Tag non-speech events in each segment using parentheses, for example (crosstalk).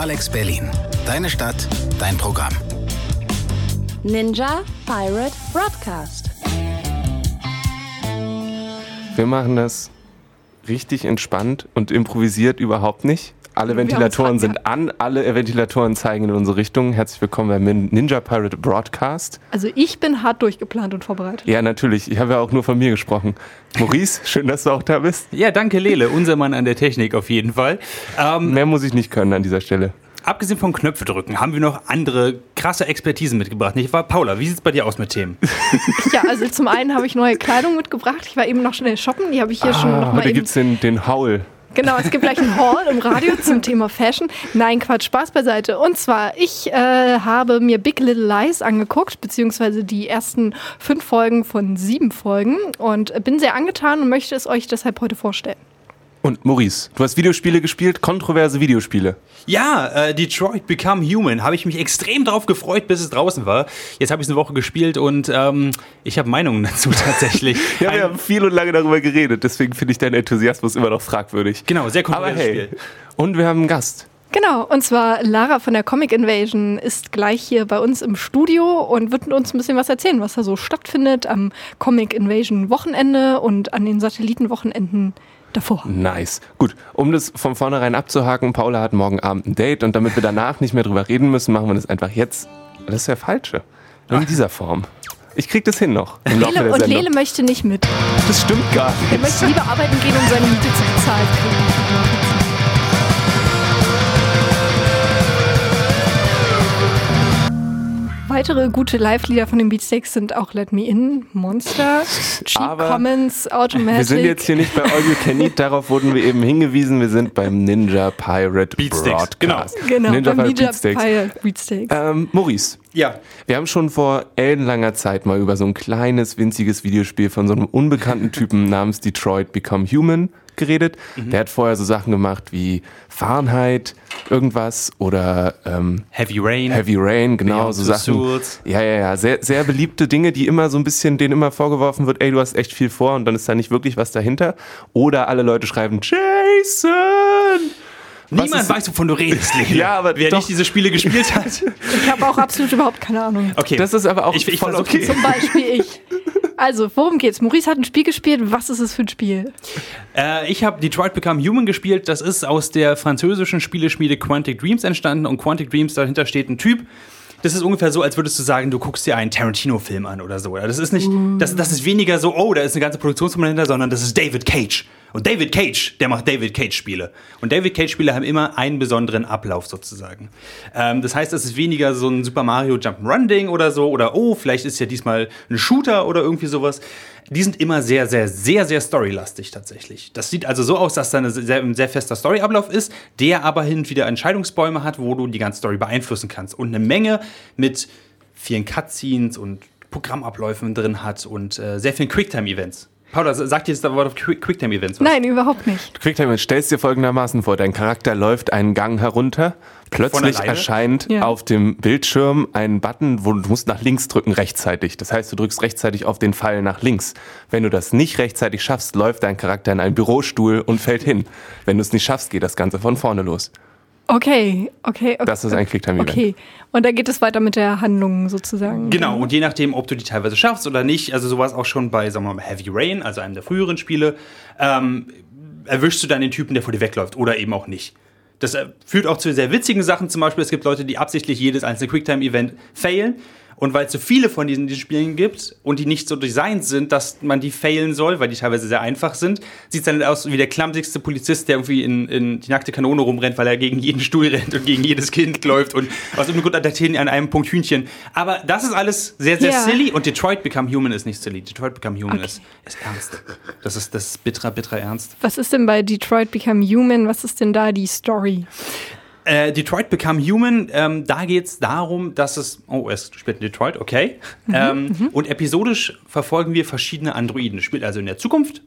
Alex Berlin. Deine Stadt, dein Programm. Ninja Pirate Broadcast. Wir machen das richtig entspannt und improvisiert überhaupt nicht. Alle (laughs) Ventilatoren sind an, alle Ventilatoren zeigen in unsere Richtung. Herzlich willkommen beim Ninja Pirate Broadcast. Also ich bin hart durchgeplant und vorbereitet. Ja, natürlich. Ich habe ja auch nur von mir gesprochen. Maurice, (laughs) schön, dass du auch da bist. Ja, danke Lele, unser Mann an der Technik auf jeden Fall. Ähm, Mehr muss ich nicht können an dieser Stelle. Abgesehen von Knöpfe drücken, haben wir noch andere krasse Expertisen mitgebracht. Nicht wahr? Paula, wie sieht es bei dir aus mit Themen? (laughs) ja, also zum einen habe ich neue Kleidung mitgebracht. Ich war eben noch schnell shoppen. Die habe ich hier ah, schon noch mal Da gibt es den, den Haul. Genau, es gibt gleich einen Hall im Radio zum Thema Fashion. Nein, Quatsch, Spaß beiseite. Und zwar, ich äh, habe mir Big Little Lies angeguckt, beziehungsweise die ersten fünf Folgen von sieben Folgen und bin sehr angetan und möchte es euch deshalb heute vorstellen. Und Maurice, du hast Videospiele gespielt, kontroverse Videospiele. Ja, äh, Detroit Become Human. Habe ich mich extrem drauf gefreut, bis es draußen war. Jetzt habe ich es eine Woche gespielt und ähm, ich habe Meinungen (laughs) dazu tatsächlich. (laughs) ja, wir haben viel und lange darüber geredet, deswegen finde ich deinen Enthusiasmus immer noch fragwürdig. Genau, sehr kontroverses hey, Spiel. Und wir haben einen Gast. Genau, und zwar Lara von der Comic Invasion ist gleich hier bei uns im Studio und wird uns ein bisschen was erzählen, was da so stattfindet am Comic Invasion Wochenende und an den Satellitenwochenenden davor. Nice. Gut, um das von vornherein abzuhaken, Paula hat morgen Abend ein Date und damit wir danach nicht mehr drüber reden müssen, machen wir das einfach jetzt. Das ist der falsche. In dieser Form. Ich krieg das hin noch. Lele, und Lele möchte nicht mit. Das stimmt gar nicht. Er möchte lieber arbeiten gehen und seine Miete zu bezahlen Weitere gute Live-Lieder von den Beatsteaks sind auch Let Me In, Monster, Cheap Aber Commons, Automatic. Wir sind jetzt hier nicht bei All You Can Eat, darauf wurden wir eben hingewiesen. Wir sind beim Ninja Pirate Beatsteaks. Broadcast. Genau, genau Ninja beim Pirate Beatsteaks. Pirate Beatsteaks. Ähm, Maurice. Ja. Wir haben schon vor ellenlanger Zeit mal über so ein kleines, winziges Videospiel von so einem unbekannten Typen namens Detroit Become Human geredet. Mhm. Der hat vorher so Sachen gemacht wie Fahrenheit, irgendwas oder ähm, Heavy Rain. Heavy Rain, genau, so Sachen. Suits. Ja, ja, ja. Sehr, sehr beliebte Dinge, die immer so ein bisschen, denen immer vorgeworfen wird, ey, du hast echt viel vor und dann ist da nicht wirklich was dahinter. Oder alle Leute schreiben, Jason! Niemand weiß, wovon du redest, Lele. (laughs) ja, aber wer doch. nicht diese Spiele gespielt hat. ich habe auch absolut überhaupt keine Ahnung. Okay. Das ist aber auch ich, ich voll okay. Zum Beispiel ich. Also, worum geht's? Maurice hat ein Spiel gespielt. Was ist es für ein Spiel? Äh, ich habe Detroit Become Human gespielt. Das ist aus der französischen Spieleschmiede Quantic Dreams entstanden. Und Quantic Dreams, dahinter steht ein Typ, das ist ungefähr so, als würdest du sagen, du guckst dir einen Tarantino-Film an oder so. Das ist nicht, das, das ist weniger so, oh, da ist eine ganze Produktionsfirma dahinter, sondern das ist David Cage. Und David Cage, der macht David Cage-Spiele. Und David Cage-Spiele haben immer einen besonderen Ablauf sozusagen. Ähm, das heißt, es ist weniger so ein Super Mario Jump'n'Run-Ding oder so, oder oh, vielleicht ist ja diesmal ein Shooter oder irgendwie sowas. Die sind immer sehr, sehr, sehr, sehr storylastig tatsächlich. Das sieht also so aus, dass da ein sehr, sehr fester Storyablauf ist, der aber hin und wieder Entscheidungsbäume hat, wo du die ganze Story beeinflussen kannst. Und eine Menge mit vielen Cutscenes und Programmabläufen drin hat und äh, sehr vielen Quicktime-Events. Paula, sagt dir das Wort Quicktime-Events was? Nein, überhaupt nicht. Quicktime-Events, stellst dir folgendermaßen vor, dein Charakter läuft einen Gang herunter, plötzlich erscheint ja. auf dem Bildschirm ein Button, wo du musst nach links drücken rechtzeitig. Das heißt, du drückst rechtzeitig auf den Pfeil nach links. Wenn du das nicht rechtzeitig schaffst, läuft dein Charakter in einen Bürostuhl und fällt hin. Wenn du es nicht schaffst, geht das Ganze von vorne los. Okay, okay, okay. Das ist ein Quicktime-Event. Okay. Und dann geht es weiter mit der Handlung sozusagen. Genau, und je nachdem, ob du die teilweise schaffst oder nicht, also sowas auch schon bei, sagen wir mal, Heavy Rain, also einem der früheren Spiele, ähm, erwischst du dann den Typen, der vor dir wegläuft oder eben auch nicht. Das äh, führt auch zu sehr witzigen Sachen. Zum Beispiel, es gibt Leute, die absichtlich jedes einzelne Quicktime-Event failen und weil es so viele von diesen, diesen Spielen gibt und die nicht so designt sind, dass man die failen soll, weil die teilweise sehr einfach sind, sieht es dann aus wie der klammsigste Polizist, der irgendwie in, in die nackte Kanone rumrennt, weil er gegen jeden Stuhl rennt und gegen jedes Kind läuft und aus irgendeinem Grund attackieren an einem Punkt Hühnchen. Aber das ist alles sehr, sehr ja. silly und Detroit Become Human ist nicht silly. Detroit Become Human okay. ist, ist ernst. Das ist, das ist bitterer, bitterer Ernst. Was ist denn bei Detroit Become Human? Was ist denn da die Story? Äh, Detroit Become Human, ähm, da geht es darum, dass es. Oh, es spielt in Detroit, okay. Mhm, ähm, mhm. Und episodisch verfolgen wir verschiedene Androiden. Es spielt also in der Zukunft.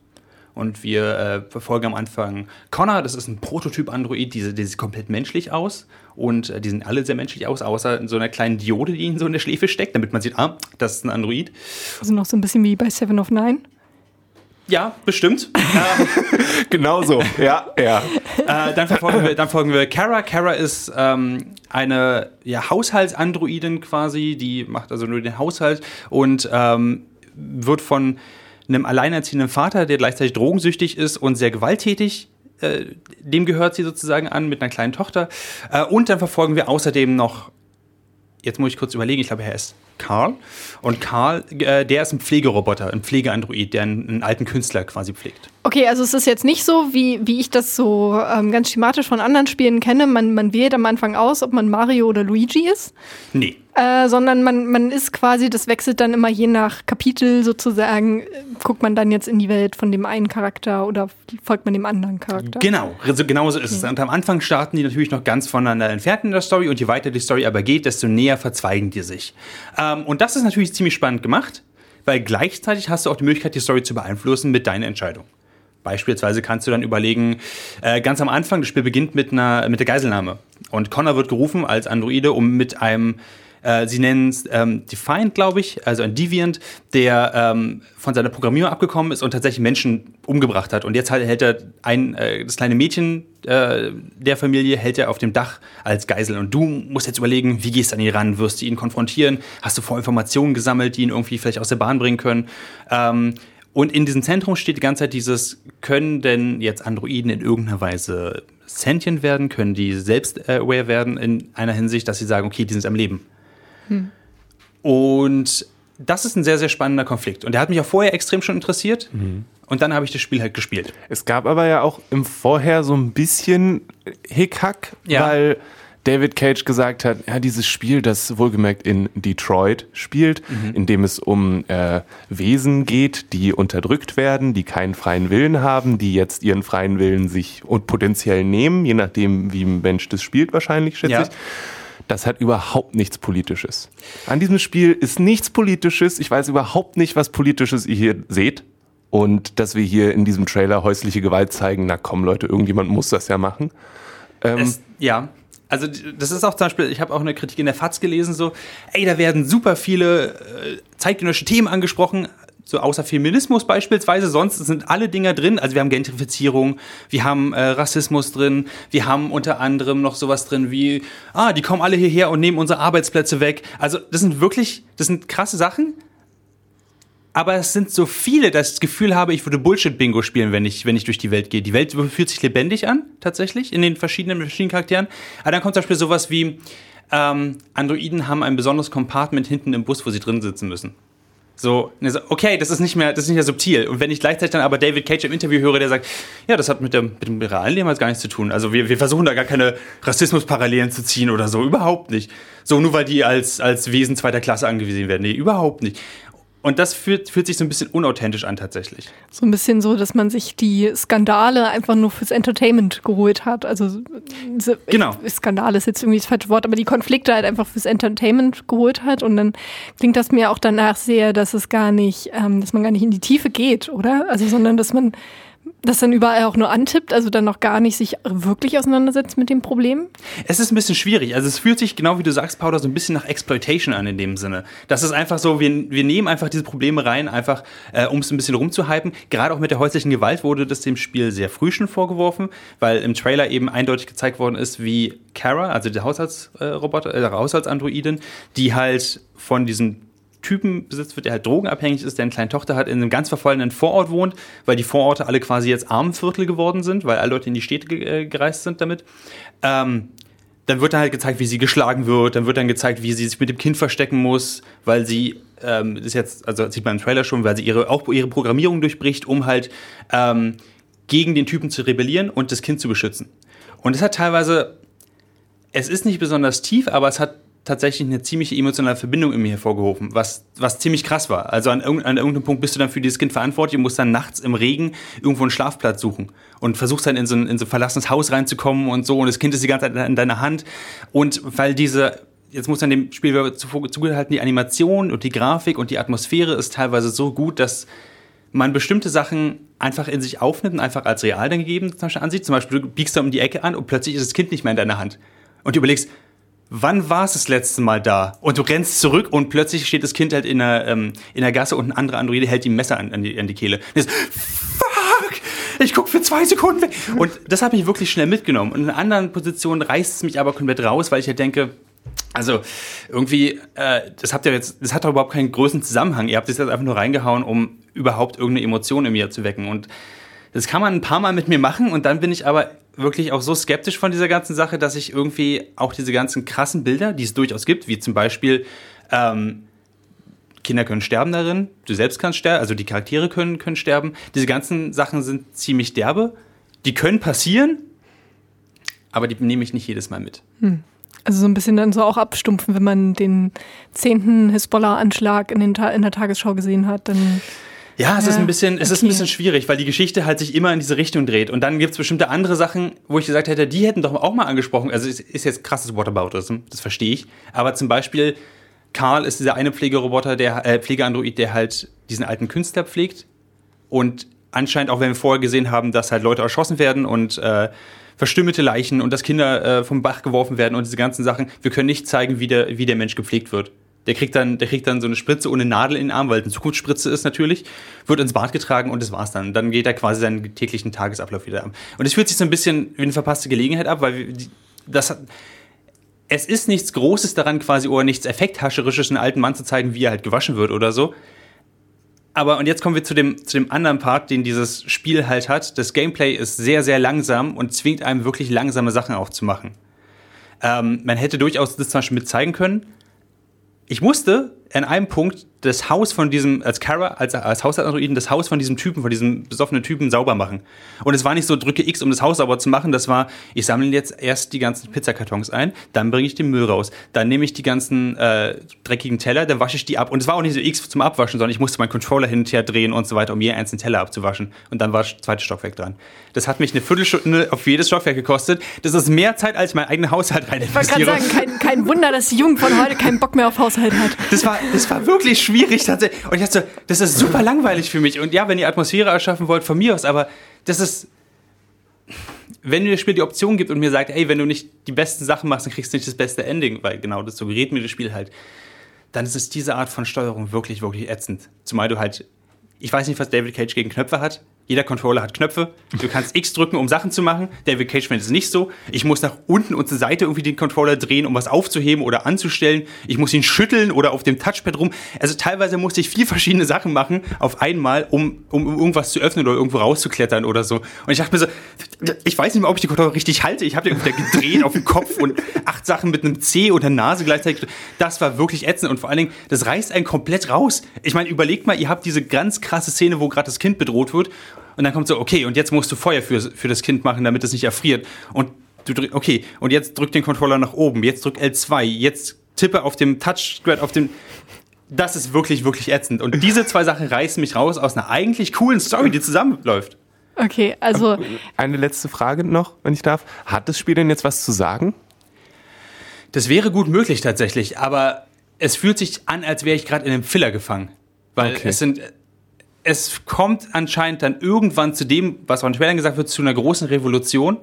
Und wir äh, verfolgen am Anfang Connor, das ist ein Prototyp-Android, die, die sieht komplett menschlich aus. Und äh, die sehen alle sehr menschlich aus, außer in so einer kleinen Diode, die ihnen so in der Schläfe steckt, damit man sieht, ah, das ist ein Android. Also noch so ein bisschen wie bei Seven of Nine. Ja, bestimmt. (laughs) genau so, ja, ja. Äh, dann, verfolgen wir, dann folgen wir Kara. Kara ist ähm, eine ja, Haushaltsandroidin quasi, die macht also nur den Haushalt und ähm, wird von einem alleinerziehenden Vater, der gleichzeitig drogensüchtig ist und sehr gewalttätig, äh, dem gehört sie sozusagen an mit einer kleinen Tochter. Äh, und dann verfolgen wir außerdem noch, jetzt muss ich kurz überlegen, ich glaube, er ist Karl. Und Karl, äh, der ist ein Pflegeroboter, ein Pflegeandroid, der einen, einen, alten Künstler quasi pflegt. Okay, also es ist jetzt nicht so, wie, wie ich das so ähm, ganz schematisch von anderen Spielen kenne. Man, man wählt am Anfang aus, ob man Mario oder Luigi ist. Nee. Äh, sondern man, man ist quasi, das wechselt dann immer je nach Kapitel sozusagen, äh, guckt man dann jetzt in die Welt von dem einen Charakter oder folgt man dem anderen Charakter. Genau, also genau so ist okay. es. Und am Anfang starten die natürlich noch ganz voneinander entfernt in der Story und je weiter die Story aber geht, desto näher verzweigen die sich. Ähm, und das ist natürlich ziemlich spannend gemacht, weil gleichzeitig hast du auch die Möglichkeit, die Story zu beeinflussen mit deiner Entscheidung. Beispielsweise kannst du dann überlegen, äh, ganz am Anfang, das Spiel beginnt mit, einer, mit der Geiselnahme. Und Connor wird gerufen als Androide, um mit einem äh, sie nennen es ähm, Defiant, glaube ich, also ein Deviant, der ähm, von seiner Programmierung abgekommen ist und tatsächlich Menschen umgebracht hat. Und jetzt halt hält er ein, äh, das kleine Mädchen äh, der Familie hält er auf dem Dach als Geisel. Und du musst jetzt überlegen, wie gehst du an ihn ran? Wirst du ihn konfrontieren? Hast du Vorinformationen gesammelt, die ihn irgendwie vielleicht aus der Bahn bringen können? Ähm, und in diesem Zentrum steht die ganze Zeit dieses, können denn jetzt Androiden in irgendeiner Weise sentient werden? Können die selbst aware werden in einer Hinsicht, dass sie sagen, okay, die sind am Leben? Hm. Und das ist ein sehr, sehr spannender Konflikt. Und der hat mich auch vorher extrem schon interessiert. Mhm. Und dann habe ich das Spiel halt gespielt. Es gab aber ja auch im Vorher so ein bisschen Hickhack, ja. weil David Cage gesagt hat, ja, dieses Spiel, das wohlgemerkt in Detroit spielt, mhm. in dem es um äh, Wesen geht, die unterdrückt werden, die keinen freien Willen haben, die jetzt ihren freien Willen sich und potenziell nehmen, je nachdem, wie ein Mensch das spielt, wahrscheinlich, schätze ja. ich das hat überhaupt nichts Politisches. An diesem Spiel ist nichts Politisches. Ich weiß überhaupt nicht, was Politisches ihr hier seht. Und dass wir hier in diesem Trailer häusliche Gewalt zeigen, na komm Leute, irgendjemand muss das ja machen. Ähm, es, ja, also das ist auch zum Beispiel, ich habe auch eine Kritik in der FAZ gelesen, so, ey, da werden super viele äh, zeitgenössische Themen angesprochen, so außer Feminismus beispielsweise, sonst sind alle Dinger drin. Also wir haben Gentrifizierung, wir haben äh, Rassismus drin, wir haben unter anderem noch sowas drin wie, ah, die kommen alle hierher und nehmen unsere Arbeitsplätze weg. Also das sind wirklich, das sind krasse Sachen. Aber es sind so viele, dass ich das Gefühl habe, ich würde Bullshit-Bingo spielen, wenn ich, wenn ich durch die Welt gehe. Die Welt fühlt sich lebendig an, tatsächlich, in den verschiedenen, verschiedenen Charakteren. Aber dann kommt zum Beispiel sowas wie, ähm, Androiden haben ein besonderes Compartment hinten im Bus, wo sie drin sitzen müssen. So, okay, das ist nicht mehr, das ist nicht mehr subtil. Und wenn ich gleichzeitig dann aber David Cage im Interview höre, der sagt, ja, das hat mit, der, mit dem realen Leben halt gar nichts zu tun. Also wir, wir versuchen da gar keine Rassismusparallelen zu ziehen oder so, überhaupt nicht. So, nur weil die als, als Wesen zweiter Klasse angewiesen werden. Nee, überhaupt nicht. Und das fühlt, fühlt sich so ein bisschen unauthentisch an tatsächlich. So ein bisschen so, dass man sich die Skandale einfach nur fürs Entertainment geholt hat. Also genau. Skandal ist jetzt irgendwie das falsche Wort, aber die Konflikte halt einfach fürs Entertainment geholt hat. Und dann klingt das mir auch danach sehr, dass es gar nicht, ähm, dass man gar nicht in die Tiefe geht, oder? Also, sondern dass man das dann überall auch nur antippt, also dann noch gar nicht sich wirklich auseinandersetzt mit dem Problem? Es ist ein bisschen schwierig. Also es fühlt sich, genau wie du sagst, Paula, so ein bisschen nach Exploitation an in dem Sinne. Das ist einfach so, wir, wir nehmen einfach diese Probleme rein, einfach äh, um es ein bisschen rumzuhypen. Gerade auch mit der häuslichen Gewalt wurde das dem Spiel sehr früh schon vorgeworfen, weil im Trailer eben eindeutig gezeigt worden ist, wie Kara, also der Haushaltsroboter, äh, Haushaltsandroidin, die halt von diesen Typen besitzt wird, der halt drogenabhängig ist, der eine kleine Tochter hat, in einem ganz verfallenen Vorort wohnt, weil die Vororte alle quasi jetzt Armenviertel geworden sind, weil alle Leute in die Städte ge äh, gereist sind damit. Ähm, dann wird dann halt gezeigt, wie sie geschlagen wird, dann wird dann gezeigt, wie sie sich mit dem Kind verstecken muss, weil sie, ähm, ist jetzt, also sieht man im Trailer schon, weil sie ihre, auch ihre Programmierung durchbricht, um halt ähm, gegen den Typen zu rebellieren und das Kind zu beschützen. Und es hat teilweise, es ist nicht besonders tief, aber es hat tatsächlich eine ziemliche emotionale Verbindung in mir hervorgehoben, was, was ziemlich krass war. Also an, an irgendeinem Punkt bist du dann für dieses Kind verantwortlich und musst dann nachts im Regen irgendwo einen Schlafplatz suchen und versuchst dann in so ein, in so ein verlassenes Haus reinzukommen und so und das Kind ist die ganze Zeit in deiner Hand und weil diese jetzt muss man dem Spiel zugehalten, die Animation und die Grafik und die Atmosphäre ist teilweise so gut, dass man bestimmte Sachen einfach in sich aufnimmt und einfach als real dann gegeben zum Beispiel ansieht. Zum Beispiel, du biegst da um die Ecke an und plötzlich ist das Kind nicht mehr in deiner Hand. Und du überlegst, wann war es das letzte Mal da? Und du rennst zurück und plötzlich steht das Kind halt in der, ähm, in der Gasse und ein anderer Androide hält ihm Messer an, an, die, an die Kehle. Und ist, fuck! Ich guck für zwei Sekunden weg. Und das habe ich wirklich schnell mitgenommen. Und in anderen Positionen reißt es mich aber komplett raus, weil ich ja denke, also irgendwie, äh, das habt ihr jetzt, das hat doch überhaupt keinen größeren Zusammenhang. Ihr habt das jetzt einfach nur reingehauen, um überhaupt irgendeine Emotion in mir zu wecken. Und das kann man ein paar Mal mit mir machen und dann bin ich aber wirklich auch so skeptisch von dieser ganzen Sache, dass ich irgendwie auch diese ganzen krassen Bilder, die es durchaus gibt, wie zum Beispiel ähm, Kinder können sterben darin, du selbst kannst sterben, also die Charaktere können, können sterben. Diese ganzen Sachen sind ziemlich derbe. Die können passieren, aber die nehme ich nicht jedes Mal mit. Hm. Also so ein bisschen dann so auch abstumpfen, wenn man den zehnten Hisbollah-Anschlag in, in der Tagesschau gesehen hat, dann ja, es ja, ist ein bisschen, es okay. ist ein bisschen schwierig, weil die Geschichte halt sich immer in diese Richtung dreht. Und dann gibt es bestimmte andere Sachen, wo ich gesagt hätte, die hätten doch auch mal angesprochen. Also es ist jetzt krasses Whataboutism, das verstehe ich. Aber zum Beispiel, Karl ist dieser eine Pflegeroboter, der äh, Pflegeandroid, der halt diesen alten Künstler pflegt. Und anscheinend, auch wenn wir vorher gesehen haben, dass halt Leute erschossen werden und äh, verstümmelte Leichen und dass Kinder äh, vom Bach geworfen werden und diese ganzen Sachen, wir können nicht zeigen, wie der, wie der Mensch gepflegt wird. Der kriegt dann, der kriegt dann so eine Spritze ohne Nadel in den Arm, weil es eine Zukunftsspritze ist natürlich, wird ins Bad getragen und das war's dann. Dann geht er quasi seinen täglichen Tagesablauf wieder ab. Und es fühlt sich so ein bisschen wie eine verpasste Gelegenheit ab, weil das hat, es ist nichts Großes daran quasi oder nichts Effekthascherisches, einen alten Mann zu zeigen, wie er halt gewaschen wird oder so. Aber und jetzt kommen wir zu dem, zu dem anderen Part, den dieses Spiel halt hat. Das Gameplay ist sehr, sehr langsam und zwingt einem wirklich langsame Sachen aufzumachen. Ähm, man hätte durchaus das zum Beispiel mit zeigen können, ich musste an einem Punkt das Haus von diesem, als Kara, als, als Hausandroiden, das Haus von diesem Typen, von diesem besoffenen Typen sauber machen. Und es war nicht so, drücke X, um das Haus sauber zu machen. Das war, ich sammle jetzt erst die ganzen Pizzakartons ein, dann bringe ich den Müll raus, dann nehme ich die ganzen äh, dreckigen Teller, dann wasche ich die ab. Und es war auch nicht so X zum Abwaschen, sondern ich musste meinen Controller hin und her drehen und so weiter, um jeden einzelnen Teller abzuwaschen. Und dann war das zweite Stockwerk dran. Das hat mich eine Viertelstunde auf jedes Stockwerk gekostet. Das ist mehr Zeit, als mein eigener Haushalt rein investiere. Ich wollte gerade sagen, kein, kein Wunder, dass die Jugend von heute keinen Bock mehr auf Haushalt hat. Das war, das war wirklich schwierig tatsächlich. Und ich dachte so, das ist super langweilig für mich. Und ja, wenn ihr Atmosphäre erschaffen wollt, von mir aus, aber das ist. Wenn mir das Spiel die Option gibt und mir sagt, ey, wenn du nicht die besten Sachen machst, dann kriegst du nicht das beste Ending, weil genau das suggeriert mir das Spiel halt, dann ist es diese Art von Steuerung wirklich, wirklich ätzend. Zumal du halt, ich weiß nicht, was David Cage gegen Knöpfe hat, jeder Controller hat Knöpfe. Du kannst X drücken, um Sachen zu machen. David Cage es nicht so. Ich muss nach unten und zur Seite irgendwie den Controller drehen, um was aufzuheben oder anzustellen. Ich muss ihn schütteln oder auf dem Touchpad rum. Also teilweise musste ich vier verschiedene Sachen machen auf einmal, um, um irgendwas zu öffnen oder irgendwo rauszuklettern oder so. Und ich dachte mir so, ich weiß nicht mehr, ob ich den Controller richtig halte. Ich habe den wieder gedreht auf dem Kopf und acht Sachen mit einem C und der Nase gleichzeitig. Das war wirklich ätzend und vor allen Dingen, das reißt einen komplett raus. Ich meine, überlegt mal, ihr habt diese ganz krasse Szene, wo gerade das Kind bedroht wird und dann kommt so, okay, und jetzt musst du Feuer für, für das Kind machen, damit es nicht erfriert. Und du drückst, okay, und jetzt drück den Controller nach oben, jetzt drück L2, jetzt tippe auf dem Touchscreen, auf dem. Das ist wirklich, wirklich ätzend. Und diese zwei Sachen reißen mich raus aus einer eigentlich coolen Story, die zusammenläuft. Okay, also. Eine letzte Frage noch, wenn ich darf. Hat das Spiel denn jetzt was zu sagen? Das wäre gut möglich tatsächlich, aber es fühlt sich an, als wäre ich gerade in einem Filler gefangen. Weil okay. es sind es kommt anscheinend dann irgendwann zu dem, was von Trailern gesagt wird, zu einer großen Revolution.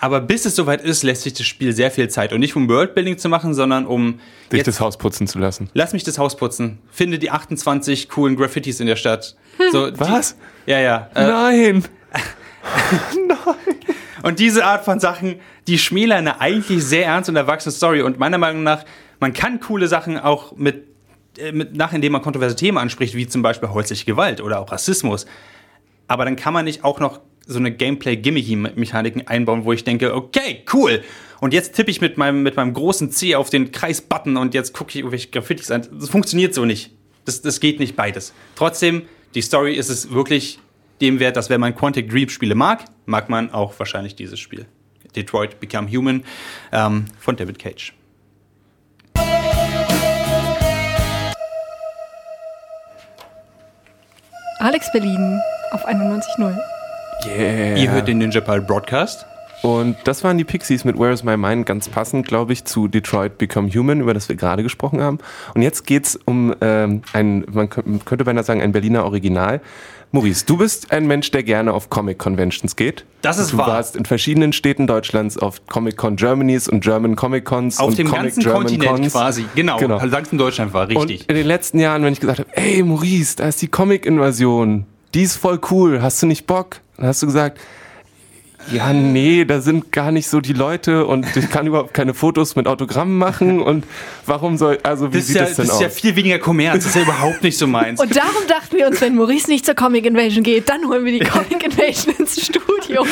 Aber bis es soweit ist, lässt sich das Spiel sehr viel Zeit. Und nicht um Worldbuilding zu machen, sondern um. Dich das Haus putzen zu lassen. Lass mich das Haus putzen. Finde die 28 coolen Graffitis in der Stadt. So, Was? Die, ja, ja. Äh, Nein. (laughs) Nein. Und diese Art von Sachen, die schmälern eine eigentlich sehr ernst und erwachsene Story. Und meiner Meinung nach, man kann coole Sachen auch mit äh, nach, indem man kontroverse Themen anspricht, wie zum Beispiel häusliche Gewalt oder auch Rassismus. Aber dann kann man nicht auch noch so eine Gameplay-Gimmicky-Mechaniken einbauen, wo ich denke, okay, cool. Und jetzt tippe ich mit meinem, mit meinem großen C auf den Kreis-Button und jetzt gucke ich, welche Graffitis an. Das funktioniert so nicht. Das, das geht nicht beides. Trotzdem, die Story ist es wirklich dem wert, dass wenn man Quantic Dream Spiele mag, mag man auch wahrscheinlich dieses Spiel. Detroit Become Human ähm, von David Cage. Alex Berlin auf 91.0. Yeah. Ihr hört den Ninja Pal Broadcast. Und das waren die Pixies mit Where is My Mind, ganz passend, glaube ich, zu Detroit Become Human, über das wir gerade gesprochen haben. Und jetzt geht es um ähm, ein, man könnte beinahe sagen, ein Berliner Original. Maurice, du bist ein Mensch, der gerne auf Comic-Conventions geht. Das ist du wahr. Du warst in verschiedenen Städten Deutschlands auf Comic-Con Germanys und German Comic-Cons. Auf und dem Comic ganzen German Kontinent Cons. quasi. Genau, Genau. genau. in Deutschland war, richtig. Und in den letzten Jahren, wenn ich gesagt habe, ey Maurice, da ist die Comic-Invasion, die ist voll cool, hast du nicht Bock? Dann hast du gesagt, ja, nee, da sind gar nicht so die Leute und ich kann überhaupt keine Fotos mit Autogrammen machen und warum soll, also wie das ist, sieht ja, das denn das aus? ist ja viel weniger Kommerz. Das ist ja überhaupt nicht so meins. Und darum dachten wir uns, wenn Maurice nicht zur Comic Invasion geht, dann holen wir die (laughs) Comic Invasion ins Studio.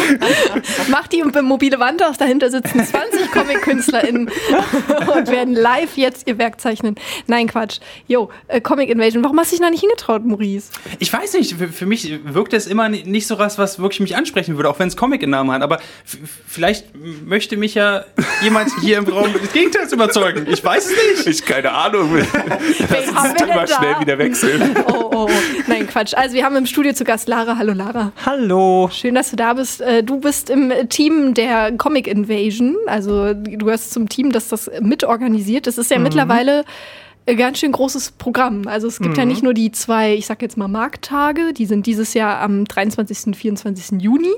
Macht die mobile Wand aus, dahinter sitzen 20 Comic-KünstlerInnen und werden live jetzt ihr Werk zeichnen. Nein, Quatsch. Jo, äh, Comic Invasion. Warum hast du dich noch nicht hingetraut, Maurice? Ich weiß nicht, für, für mich wirkt es immer ni- nicht so was, was wirklich mich ansprechen würde, auch wenn es Comic im Namen hat. Aber vielleicht möchte mich ja jemand hier im Raum des Gegenteils überzeugen. Ich weiß es nicht. ich keine Ahnung. Wen (laughs) haben wir denn Immer da? schnell wieder wechseln. Oh, oh, oh. (laughs) Nein, Quatsch. Also wir haben im Studio zu Gast Lara. Hallo, Lara. Hallo. Schön, dass du da bist. Äh, Du bist im Team der Comic Invasion. Also du gehörst zum Team, das das mitorganisiert. Das ist ja mittlerweile ein ganz schön großes Programm. Also es gibt ja nicht nur die zwei, ich sag jetzt mal Markttage, die sind dieses Jahr am 23. und 24. Juni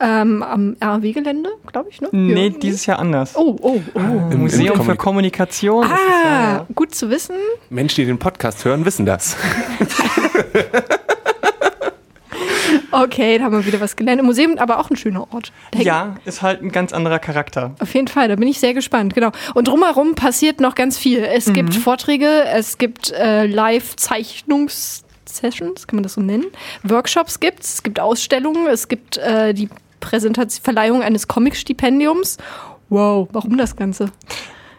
ähm, am RAW-Gelände, glaube ich, ne? Nee, Ja. dieses Jahr anders. Oh, oh, oh. Im- Museum für Kommunikation. ist es ja, Ah, ja. gut zu wissen. Menschen, die den Podcast hören, wissen das. (laughs) Okay, da haben wir wieder was gelernt. Im Museum aber auch ein schöner Ort. Da Ja, ist halt ein ganz anderer Charakter. Auf jeden Fall, da bin ich sehr gespannt, genau. Und drumherum passiert noch ganz viel. Es gibt Vorträge, es gibt äh, Live-Zeichnungs-Sessions, kann man das so nennen. Workshops gibt's, es gibt Ausstellungen, es gibt äh, die Präsentation, Verleihung eines Comic-Stipendiums. Wow, warum das Ganze?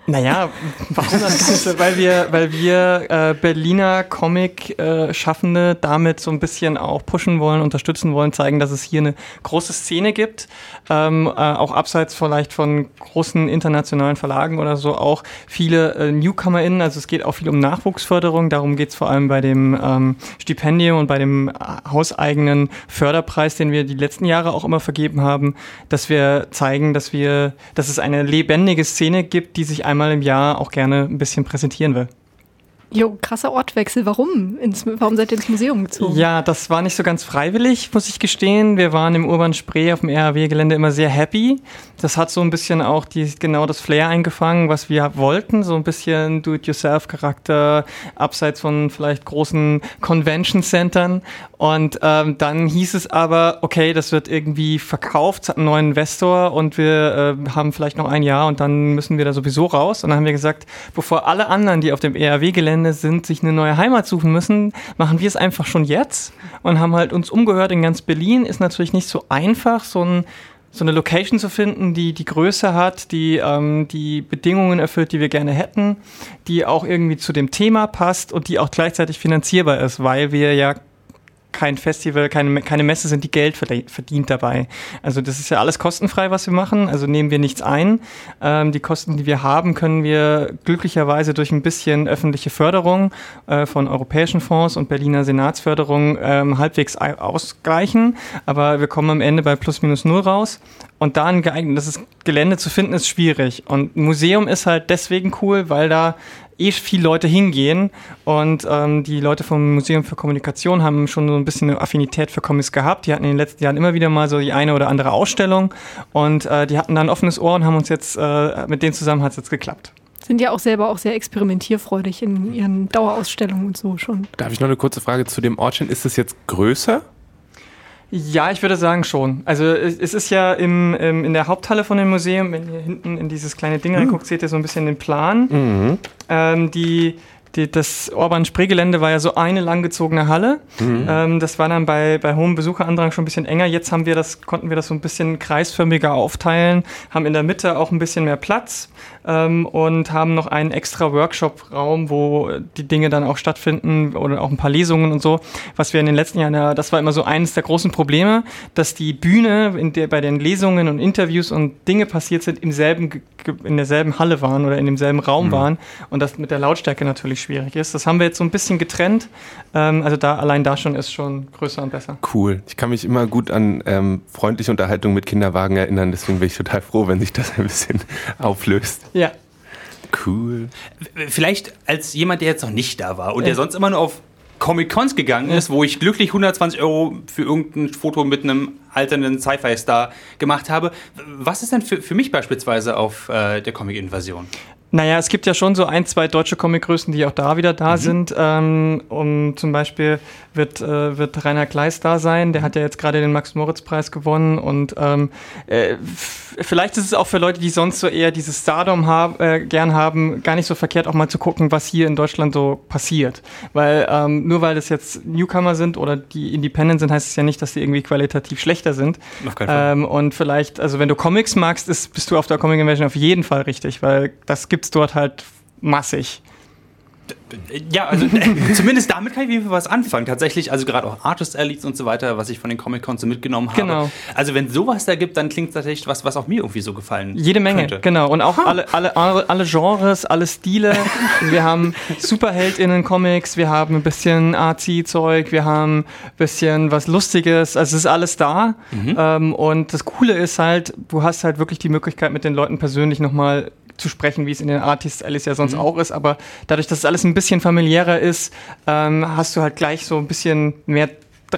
Naja, warum das Ganze? weil wir, weil wir äh, Berliner Comic-Schaffende damit so ein bisschen auch pushen wollen, unterstützen wollen, zeigen, dass es hier eine große Szene gibt, ähm, äh, auch abseits vielleicht von großen internationalen Verlagen oder so, auch viele äh, NewcomerInnen, also es geht auch viel um Nachwuchsförderung, darum geht es vor allem bei dem ähm, Stipendium und bei dem äh, hauseigenen Förderpreis, den wir die letzten Jahre auch immer vergeben haben, dass wir zeigen, dass wir, dass es eine lebendige Szene gibt, die sich einmal im Jahr auch gerne ein bisschen präsentieren will. Jo, krasser Ortwechsel. Warum? Ins, warum seid ihr ins Museum gezogen? Ja, das war nicht so ganz freiwillig, muss ich gestehen. Wir waren im Urban Spree auf dem RAW-Gelände immer sehr happy. Das hat so ein bisschen auch die, genau das Flair eingefangen, was wir wollten. So ein bisschen Do-it-yourself-Charakter, abseits von vielleicht großen Convention-Centern. Und ähm, dann hieß es aber, okay, das wird irgendwie verkauft, hat einen neuen Investor und wir äh, haben vielleicht noch ein Jahr und dann müssen wir da sowieso raus. Und dann haben wir gesagt, bevor alle anderen, die auf dem ERW-Gelände sind, sich eine neue Heimat suchen müssen, machen wir es einfach schon jetzt und haben halt uns umgehört in ganz Berlin. Ist natürlich nicht so einfach, so ein so eine Location zu finden, die die Größe hat, die ähm, die Bedingungen erfüllt, die wir gerne hätten, die auch irgendwie zu dem Thema passt und die auch gleichzeitig finanzierbar ist, weil wir ja kein Festival, keine, keine Messe sind, die Geld verdient, dabei. Also das ist ja alles kostenfrei, was wir machen. Also nehmen wir nichts ein. Ähm, die Kosten, die wir haben, können wir glücklicherweise durch ein bisschen öffentliche Förderung äh, von europäischen Fonds und Berliner Senatsförderung ähm, halbwegs ei- ausgleichen. Aber wir kommen am Ende bei plus minus null raus. Und da ein geeignetes Gelände zu finden, ist schwierig. Und ein Museum ist halt deswegen cool, weil da eh viele Leute hingehen und ähm, die Leute vom Museum für Kommunikation haben schon so ein bisschen eine Affinität für Comics gehabt. Die hatten in den letzten Jahren immer wieder mal so die eine oder andere Ausstellung und äh, die hatten da ein offenes Ohr und haben uns jetzt, äh, mit denen zusammen hat es jetzt geklappt. Sind ja auch selber auch sehr experimentierfreudig in ihren Dauerausstellungen und so schon. Darf ich noch eine kurze Frage zu dem Ortchen? Ist es jetzt größer? Ja, ich würde sagen schon. Also es ist ja im, im, in der Haupthalle von dem Museum, wenn ihr hinten in dieses kleine Ding reinguckt, seht ihr so ein bisschen den Plan. Ähm, die, die, das Orban-Spree-Gelände war ja so eine langgezogene Halle. Ähm, das war dann bei, bei hohem Besucherandrang schon ein bisschen enger. Jetzt haben wir das, konnten wir das so ein bisschen kreisförmiger aufteilen, haben in der Mitte auch ein bisschen mehr Platz ähm, und haben noch einen extra Workshop-Raum, wo die Dinge dann auch stattfinden oder auch ein paar Lesungen und so. Was wir in den letzten Jahren, ja, das war immer so eines der großen Probleme, dass die Bühne, in der bei den Lesungen und Interviews und Dinge passiert sind, im selben, in derselben Halle waren oder in demselben Raum waren und das mit der Lautstärke natürlich schwierig ist. Das haben wir jetzt so ein bisschen getrennt. Ähm, also da allein da schon ist schon größer und besser. Cool. Ich kann mich immer gut an ähm, freundliche Unterhaltung mit Kinderwagen erinnern, deswegen bin ich total froh, wenn sich das ein bisschen (laughs) auflöst. Ja. Cool. Vielleicht als jemand, der jetzt noch nicht da war und ja. der sonst immer nur auf Comic-Cons gegangen ist, wo ich glücklich 120 Euro für irgendein Foto mit einem alternden Sci-Fi-Star gemacht habe. Was ist denn für, für mich beispielsweise auf äh, der Comic-Invasion? Naja, es gibt ja schon so ein, zwei deutsche Comicgrößen, die auch da wieder da mhm. sind. Ähm, um zum Beispiel wird, äh, wird Rainer Kleist da sein. Der hat ja jetzt gerade den Max-Moritz-Preis gewonnen. Und ähm, äh, vielleicht ist es auch für Leute, die sonst so eher dieses Stardom hab, äh, gern haben, gar nicht so verkehrt, auch mal zu gucken, was hier in Deutschland so passiert. Weil ähm, nur weil das jetzt Newcomer sind oder die Independent sind, heißt es ja nicht, dass die irgendwie qualitativ schlechter sind. Auf keinen Fall. Ähm, und vielleicht, also wenn du Comics magst, ist, bist du auf der Comic Invasion auf jeden Fall richtig, weil das gibt es dort halt massig. Ja, also zumindest damit kann ich irgendwie was anfangen. Tatsächlich, also gerade auch Artist Elites und so weiter, was ich von den Comic-Cons so mitgenommen habe. Genau. Also wenn sowas da gibt, dann klingt es tatsächlich was, was auch mir irgendwie so gefallen Jede Menge, könnte. genau. Und auch alle, alle, alle Genres, alle Stile. (laughs) wir haben SuperheldInnen-Comics, wir haben ein bisschen Artsy-Zeug, wir haben ein bisschen was Lustiges. Also es ist alles da. Mhm. Ähm, und das Coole ist halt, du hast halt wirklich die Möglichkeit, mit den Leuten persönlich nochmal zu sprechen, wie es in den Artists Alice ja sonst mhm. auch ist. Aber dadurch, dass es alles ein bisschen familiärer ist, ähm, hast du halt gleich so ein bisschen mehr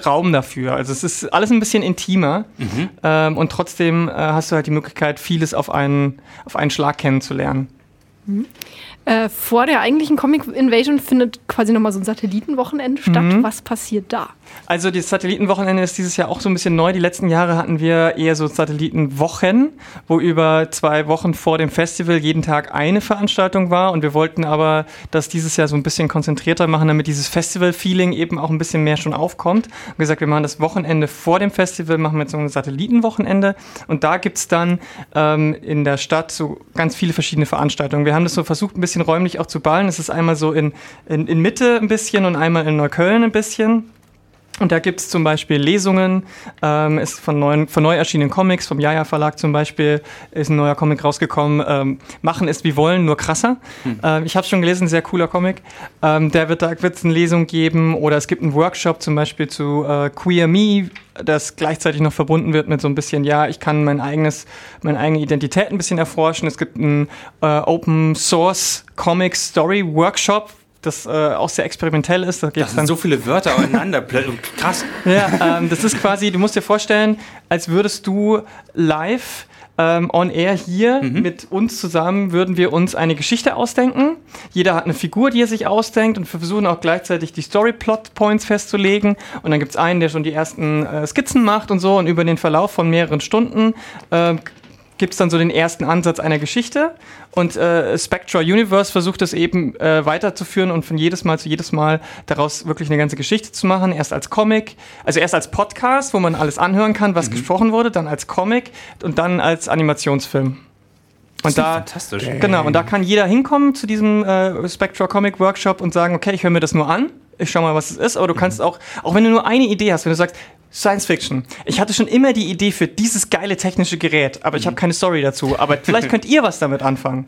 Raum dafür. Also es ist alles ein bisschen intimer mhm. ähm, und trotzdem äh, hast du halt die Möglichkeit, vieles auf einen, auf einen Schlag kennenzulernen. Mhm. Äh, vor der eigentlichen Comic Invasion findet quasi nochmal so ein Satellitenwochenende statt. Mhm. Was passiert da? Also das Satellitenwochenende ist dieses Jahr auch so ein bisschen neu. Die letzten Jahre hatten wir eher so Satellitenwochen, wo über zwei Wochen vor dem Festival jeden Tag eine Veranstaltung war. Und wir wollten aber das dieses Jahr so ein bisschen konzentrierter machen, damit dieses Festival-Feeling eben auch ein bisschen mehr schon aufkommt. Und gesagt, wir machen das Wochenende vor dem Festival, machen wir jetzt so ein Satellitenwochenende. Und da gibt es dann ähm, in der Stadt so ganz viele verschiedene Veranstaltungen. Wir haben das so versucht, ein bisschen räumlich auch zu ballen. Es ist einmal so in, in, in Mitte ein bisschen und einmal in Neukölln ein bisschen. Und da gibt es zum Beispiel Lesungen, ähm, ist von, neuen, von neu erschienenen Comics, vom Jaja Verlag zum Beispiel, ist ein neuer Comic rausgekommen. Ähm, Machen ist wie wollen, nur krasser. Hm. Ähm, ich habe schon gelesen, sehr cooler Comic. Ähm, der wird, da wird es eine Lesung geben oder es gibt einen Workshop zum Beispiel zu äh, Queer Me, das gleichzeitig noch verbunden wird mit so ein bisschen, ja, ich kann mein eigenes, meine eigene Identität ein bisschen erforschen. Es gibt einen äh, Open Source Comic Story Workshop, das äh, auch sehr experimentell ist. Da das sind dann so viele Wörter aufeinander. (laughs) Krass. Ja, ähm, das ist quasi, du musst dir vorstellen, als würdest du live ähm, on air hier mhm. mit uns zusammen würden wir uns eine Geschichte ausdenken. Jeder hat eine Figur, die er sich ausdenkt und wir versuchen auch gleichzeitig die Story-Plot-Points festzulegen. Und dann gibt es einen, der schon die ersten äh, Skizzen macht und so und über den Verlauf von mehreren Stunden äh, gibt es dann so den ersten Ansatz einer Geschichte und äh, Spectra Universe versucht es eben äh, weiterzuführen und von jedes Mal zu jedes Mal daraus wirklich eine ganze Geschichte zu machen. Erst als Comic, also erst als Podcast, wo man alles anhören kann, was mhm. gesprochen wurde, dann als Comic und dann als Animationsfilm. Und da, fantastisch. Genau, und da kann jeder hinkommen zu diesem äh, Spectra Comic Workshop und sagen, okay, ich höre mir das nur an, ich schau mal, was es ist, aber du kannst mhm. auch, auch wenn du nur eine Idee hast, wenn du sagst, Science Fiction. Ich hatte schon immer die Idee für dieses geile technische Gerät, aber ich habe mhm. keine Story dazu. Aber vielleicht könnt ihr was damit anfangen.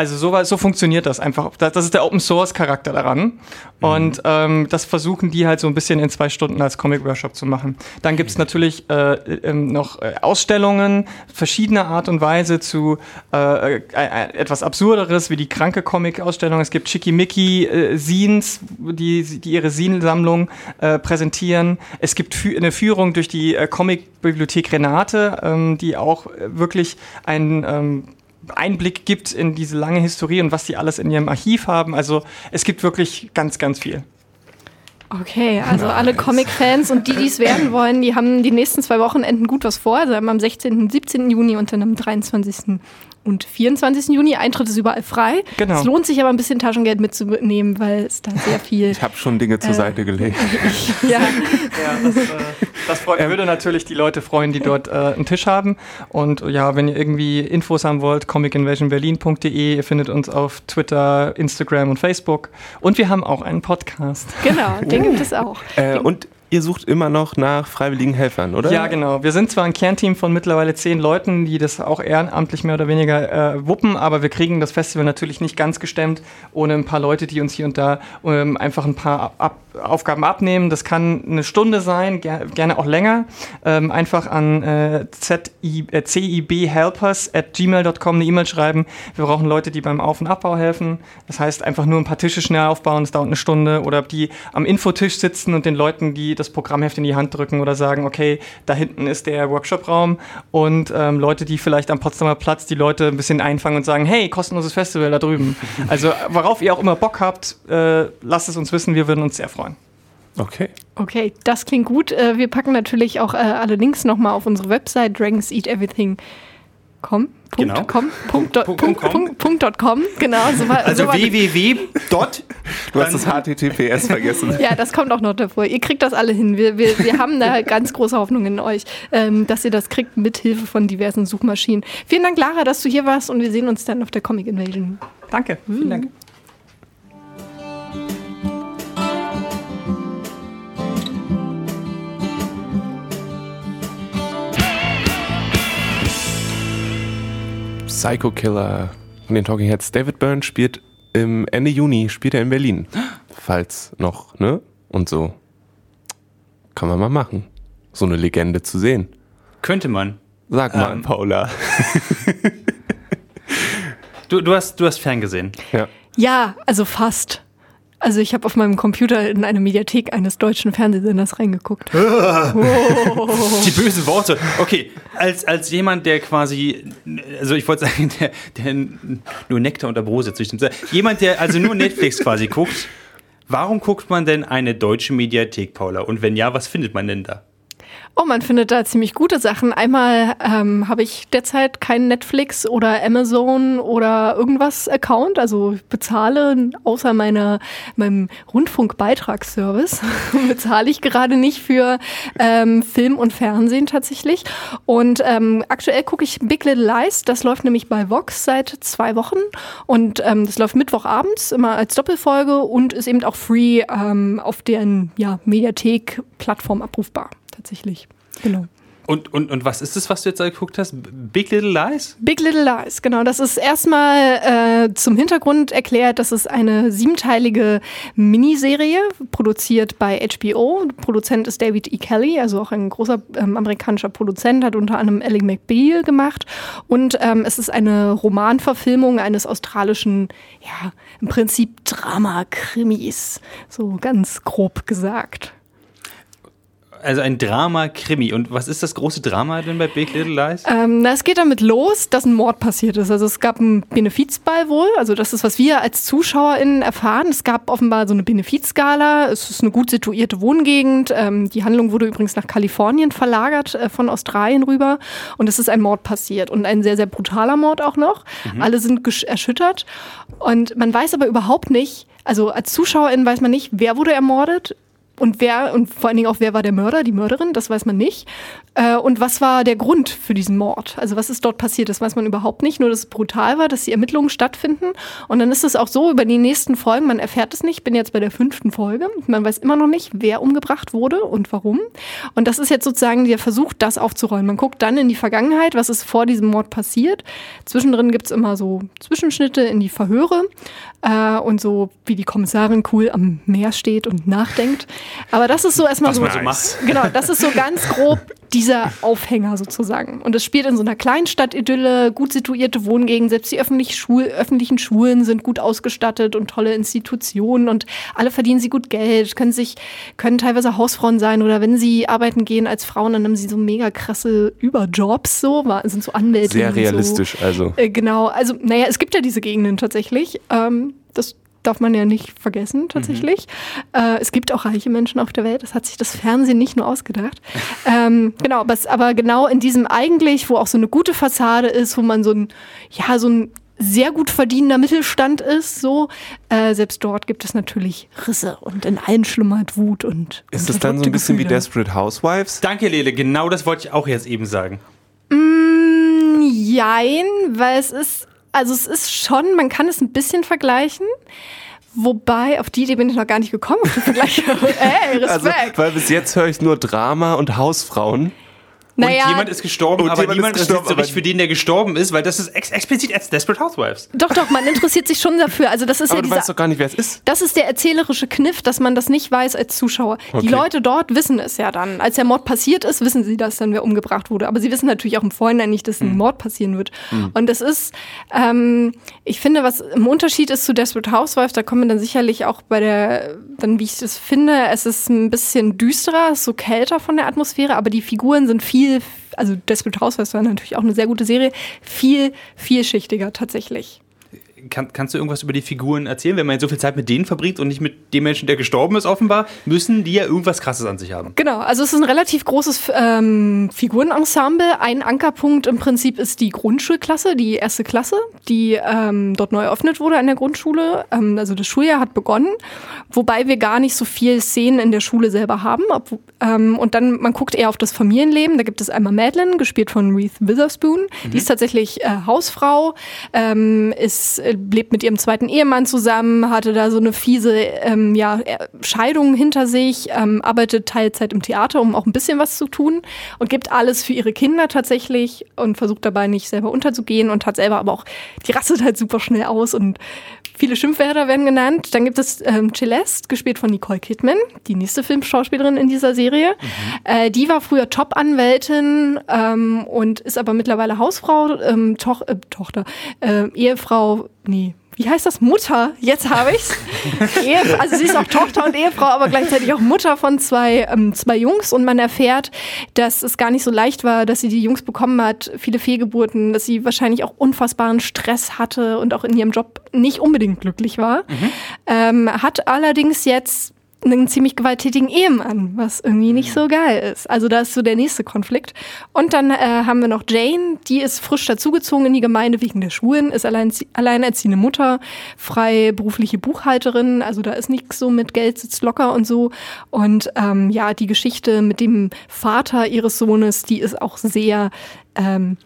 Also so, so funktioniert das einfach. Das, das ist der Open Source Charakter daran. Mhm. Und ähm, das versuchen die halt so ein bisschen in zwei Stunden als Comic Workshop zu machen. Dann gibt's natürlich äh, äh, noch Ausstellungen verschiedener Art und Weise zu äh, äh, äh, etwas Absurderes, wie die kranke Comic-Ausstellung. Es gibt Schickimicki äh, Scenes, die, die ihre Scene-Sammlung äh, präsentieren. Es gibt fü eine Führung durch die Comic-Bibliothek Renate, ähm, die auch wirklich ein ähm, Einblick gibt in diese lange Historie und was sie alles in ihrem Archiv haben. Also es gibt wirklich ganz, ganz viel. Okay, also alle Comic-Fans und die, die es werden (clears throat) wollen, die haben die nächsten zwei Wochenenden gut was vor. Also am 16. und 17. Juni und dann am 23 und 24. Juni. Eintritt ist überall frei. Genau. Es lohnt sich aber ein bisschen Taschengeld mitzunehmen, weil es da sehr viel. Ich habe schon Dinge zur äh, Seite gelegt. (laughs) ja. ja, das, äh, das freut, ähm, würde natürlich die Leute freuen, die dort äh, einen Tisch haben. Und ja, wenn ihr irgendwie Infos haben wollt, comicinvasionberlin.de. Ihr findet uns auf Twitter, Instagram und Facebook. Und wir haben auch einen Podcast. Genau, den gibt es auch. Äh, und ihr sucht immer noch nach freiwilligen Helfern, oder? Ja, genau. Wir sind zwar ein Kernteam von mittlerweile zehn Leuten, die das auch ehrenamtlich mehr oder weniger äh, wuppen, aber wir kriegen das Festival natürlich nicht ganz gestemmt, ohne ein paar Leute, die uns hier und da ähm, einfach ein paar ab Aufgaben abnehmen. Das kann eine Stunde sein, ger gerne auch länger. Ähm, einfach an äh, äh cibhelpers at gmail.com eine E-Mail schreiben. Wir brauchen Leute, die beim Auf- und Abbau helfen. Das heißt, einfach nur ein paar Tische schnell aufbauen, das dauert eine Stunde. Oder die am Infotisch sitzen und den Leuten, die das Programmheft in die Hand drücken oder sagen, okay, da hinten ist der Workshop-Raum. Und ähm, Leute, die vielleicht am Potsdamer Platz die Leute ein bisschen einfangen und sagen, hey, kostenloses Festival da drüben. (laughs) Also worauf ihr auch immer Bock habt, äh, lasst es uns wissen, wir würden uns sehr freuen. Okay. Okay, das klingt gut. Äh, wir packen natürlich auch äh, alle Links nochmal auf unsere Website dragonseateverything.com. Genau. Com, Punkt, Punkt, Punkt, Punkt, Punkt, dot com, genau. So war, also so www. Du hast das HTTPS vergessen. ja, das kommt auch noch davor. Ihr kriegt das alle hin. Wir, wir, wir haben da ganz große Hoffnung in euch, ähm, dass ihr das kriegt mit Hilfe von diversen Suchmaschinen. Vielen Dank, Lara, dass du hier warst und wir sehen uns dann auf der Comic Invasion. Danke. Vielen mhm. Dank. Psycho Killer von den Talking Heads. David Byrne spielt im Ende Juni, spielt er in Berlin. Falls noch, ne? Und so. Kann man mal machen. So eine Legende zu sehen. Könnte man. Sag mal, ähm. Paula. (laughs) du, du, hast, du hast ferngesehen. Ja. Ja, also fast. Also ich habe auf meinem Computer in eine Mediathek eines deutschen Fernsehsenders reingeguckt. (laughs) (laughs) Die bösen Worte. Okay, als, als jemand, der quasi, also ich wollte sagen, der, der nur Nektar und Abrose züchtet. Jemand, der also nur Netflix quasi guckt. Warum guckt man denn eine deutsche Mediathek, Paula? Und wenn ja, was findet man denn da? Oh, man findet da ziemlich gute Sachen. Einmal ähm, habe ich derzeit keinen Netflix oder Amazon oder irgendwas Account, also bezahle außer meiner meinem Rundfunkbeitragsservice (laughs) bezahle ich gerade nicht für ähm, Film und Fernsehen tatsächlich. Und ähm, aktuell gucke ich Big Little Lies. Das läuft nämlich bei Vox seit zwei Wochen und ähm, das läuft Mittwochabends immer als Doppelfolge und ist eben auch free ähm, auf deren ja, Mediathek-Plattform abrufbar tatsächlich. Genau. Und, und, und was ist das, was du jetzt da geguckt hast? Big Little Lies? Big Little Lies, genau. Das ist erstmal äh, zum Hintergrund erklärt, das ist eine siebenteilige Miniserie, produziert bei HBO. Produzent ist David E. Kelly, also auch ein großer ähm, amerikanischer Produzent, hat unter anderem Ellie McBeal gemacht. Und ähm, es ist eine Romanverfilmung eines australischen, ja, im Prinzip Drama-Krimis, so ganz grob gesagt also ein Drama-Krimi. Und was ist das große Drama denn bei Big Little Lies? Ähm, es geht damit los, dass ein Mord passiert ist. Also es gab einen Benefizball wohl. Also das ist, was wir als ZuschauerInnen erfahren. Es gab offenbar so eine Benefizskala. Es ist eine gut situierte Wohngegend. Ähm, die Handlung wurde übrigens nach Kalifornien verlagert, äh, von Australien rüber. Und es ist ein Mord passiert. Und ein sehr, sehr brutaler Mord auch noch. Mhm. Alle sind erschüttert. Und man weiß aber überhaupt nicht, also als ZuschauerInnen weiß man nicht, wer wurde ermordet, und wer, und vor allen Dingen auch, wer war der Mörder, die Mörderin, das weiß man nicht. Äh, und was war der Grund für diesen Mord? Also was ist dort passiert, das weiß man überhaupt nicht. Nur, dass es brutal war, dass die Ermittlungen stattfinden. Und dann ist es auch so, über die nächsten Folgen, man erfährt es nicht, ich bin jetzt bei der fünften Folge, man weiß immer noch nicht, wer umgebracht wurde und warum. Und das ist jetzt sozusagen der Versuch, das aufzuräumen. Man guckt dann in die Vergangenheit, was ist vor diesem Mord passiert. Zwischendrin gibt es immer so Zwischenschnitte in die Verhöre äh, und so, wie die Kommissarin cool am Meer steht und nachdenkt. Aber das ist so erstmal so, nice. genau, das ist so ganz grob dieser Aufhänger sozusagen. Und es spielt in so einer Kleinstadt-Idylle, gut situierte Wohngegend, selbst die öffentlich Schul öffentlichen Schulen sind gut ausgestattet und tolle Institutionen und alle verdienen sie gut Geld, können sich, können teilweise Hausfrauen sein oder wenn sie arbeiten gehen als Frauen, dann haben sie so mega krasse Überjobs, so, sind so Anwälte. Sehr realistisch, so. also. Äh, genau, also, naja, es gibt ja diese Gegenden tatsächlich. Ähm, das darf man ja nicht vergessen, tatsächlich. Mhm. Äh, es gibt auch reiche Menschen auf der Welt. Das hat sich das Fernsehen nicht nur ausgedacht. (laughs) ähm, genau, aber, aber genau in diesem eigentlich, wo auch so eine gute Fassade ist, wo man so ein, ja, so ein sehr gut verdienender Mittelstand ist, so. Äh, selbst dort gibt es natürlich Risse und in allen schlummert Wut und. Ist das dann so ein bisschen Gefühle. wie Desperate Housewives? Danke, Lele. Genau das wollte ich auch jetzt eben sagen. Mm, jein, weil es ist also es ist schon, man kann es ein bisschen vergleichen, Wobei, auf die Idee bin ich noch gar nicht gekommen. (laughs) Ey, Also, Respekt. weil bis jetzt höre ich nur Drama und Hausfrauen. Naja, und jemand ist gestorben, Und aber jemand niemand ist gestorben, interessiert sich für den, der gestorben ist, weil das ist ex explizit als Desperate Housewives. doch, doch, man interessiert sich schon dafür. Also das ist Aber ja du dieser, weißt doch gar nicht, wer es ist. das ist der erzählerische Kniff, dass man das nicht weiß als Zuschauer. Die Okay. Leute dort wissen es ja dann. Als der Mord passiert ist, wissen sie, dass dann wer umgebracht wurde. Aber sie wissen natürlich auch im Vorhinein nicht, dass ein Mord passieren wird. Und das ist, ähm, ich finde, was im Unterschied ist zu Desperate Housewives, da kommen wir dann sicherlich auch bei der, dann wie ich das finde, es ist ein bisschen düsterer, es ist so kälter von der Atmosphäre, aber die Figuren sind viel, also Desperate Housewives war natürlich auch eine sehr gute Serie, viel vielschichtiger tatsächlich. Kann, kannst du irgendwas über die Figuren erzählen? Wenn man jetzt so viel Zeit mit denen verbringt und nicht mit dem Menschen, der gestorben ist, offenbar, müssen die ja irgendwas Krasses an sich haben. Genau, also es ist ein relativ großes ähm, Figurenensemble. Ein Ankerpunkt im Prinzip ist die Grundschulklasse, die erste Klasse, die ähm, dort neu eröffnet wurde an der Grundschule. Ähm, also das Schuljahr hat begonnen, wobei wir gar nicht so viel Szenen in der Schule selber haben. Ob, ähm, und dann, man guckt eher auf das Familienleben. Da gibt es einmal Madeline, gespielt von Reese Witherspoon. Die ist tatsächlich äh, Hausfrau, ähm, ist, lebt mit ihrem zweiten Ehemann zusammen, hatte da so eine fiese ähm, ja, äh, Scheidung hinter sich, ähm, arbeitet Teilzeit im Theater, um auch ein bisschen was zu tun und gibt alles für ihre Kinder tatsächlich und versucht dabei nicht selber unterzugehen und hat selber aber auch, die rastet (laughs) halt super schnell aus und viele Schimpfwörter werden genannt. Dann gibt es ähm, Celeste, gespielt von Nicole Kidman, die nächste Filmschauspielerin in dieser Serie. Äh, die war früher Top-Anwältin ähm, und ist aber mittlerweile Hausfrau, ähm, Toch äh, Tochter, äh, Ehefrau, nee, wie heißt das? Mutter. Jetzt habe ich's. (laughs) Ehe, also sie ist auch Tochter und Ehefrau, aber gleichzeitig auch Mutter von zwei, ähm, zwei Jungs. Und man erfährt, dass es gar nicht so leicht war, dass sie die Jungs bekommen hat, viele Fehlgeburten, dass sie wahrscheinlich auch unfassbaren Stress hatte und auch in ihrem Job nicht unbedingt glücklich war. Ähm, hat allerdings jetzt einen ziemlich gewalttätigen Ehemann, was irgendwie nicht so geil ist. Also da ist so der nächste Konflikt. Und dann äh, haben wir noch Jane, die ist frisch dazugezogen in die Gemeinde wegen der Schulen, ist allein, alleinerziehende Mutter, frei berufliche Buchhalterin, also da ist nichts so mit Geld sitzt locker und so. Und ähm, ja, die Geschichte mit dem Vater ihres Sohnes, die ist auch sehr ähm,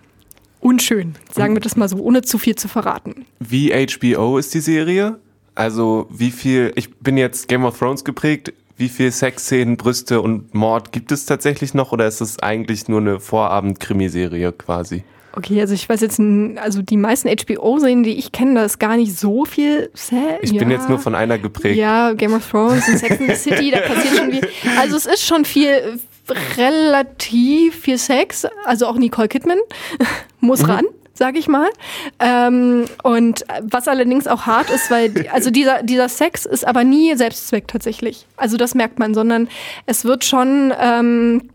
unschön, sagen wir das mal so, ohne zu viel zu verraten. Wie HBO ist die Serie? Also wie viel, ich bin jetzt Game of Thrones geprägt, wie viel Sexszenen, Brüste und Mord gibt es tatsächlich noch oder ist es eigentlich nur eine Vorabend-Krimiserie quasi? Okay, also ich weiß jetzt, also die meisten HBO-Serien, die ich kenne, da ist gar nicht so viel Sex. Ich bin jetzt nur von einer geprägt. Ja, Game of Thrones und Sex in the City, da passiert schon viel. Also es ist schon viel, relativ viel Sex. Also auch Nicole Kidman (laughs) muss ran. Sag ich mal. Ähm, und was allerdings auch hart ist, weil, die- also dieser, dieser Sex ist aber nie Selbstzweck tatsächlich. Also das merkt man, sondern es wird schon, ähm,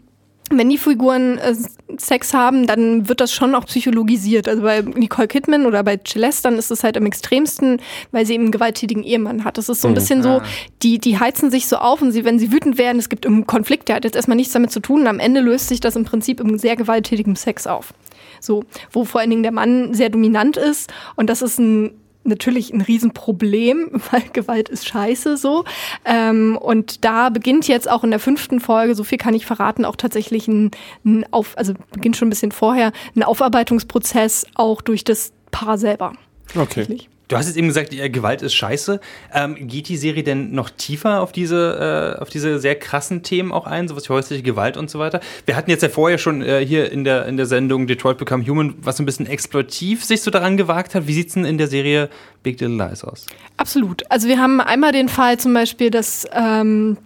wenn die Figuren äh, Sex haben, dann wird das schon auch psychologisiert. Also bei Nicole Kidman oder bei Celeste, dann ist es halt am extremsten, weil sie eben einen gewalttätigen Ehemann hat. Das ist so ein bisschen so, die, die heizen sich so auf und sie, wenn sie wütend werden, es gibt einen Konflikt, der hat jetzt erstmal nichts damit zu tun. Und am Ende löst sich das im Prinzip im sehr gewalttätigen Sex auf. So, wo vor allen Dingen der Mann sehr dominant ist. Und das ist ein natürlich ein Riesenproblem, (laughs) weil Gewalt ist scheiße so. Ähm, und da beginnt jetzt auch in der fünften Folge, so viel kann ich verraten, auch tatsächlich ein, ein Auf, also beginnt schon ein bisschen vorher, ein Aufarbeitungsprozess auch durch das Paar selber. Okay. Tatsächlich. Du hast jetzt eben gesagt, Gewalt ist scheiße. Ähm, geht die Serie denn noch tiefer auf diese, äh, auf diese sehr krassen Themen auch ein, sowas wie häusliche Gewalt und so weiter? Wir hatten jetzt ja vorher schon äh, hier in der, in der Sendung Detroit Become Human, was ein bisschen exploitiv sich so daran gewagt hat. Wie sieht's denn in der Serie Big Little Lies aus? Absolut. Also wir haben einmal den Fall zum Beispiel, dass, ähm,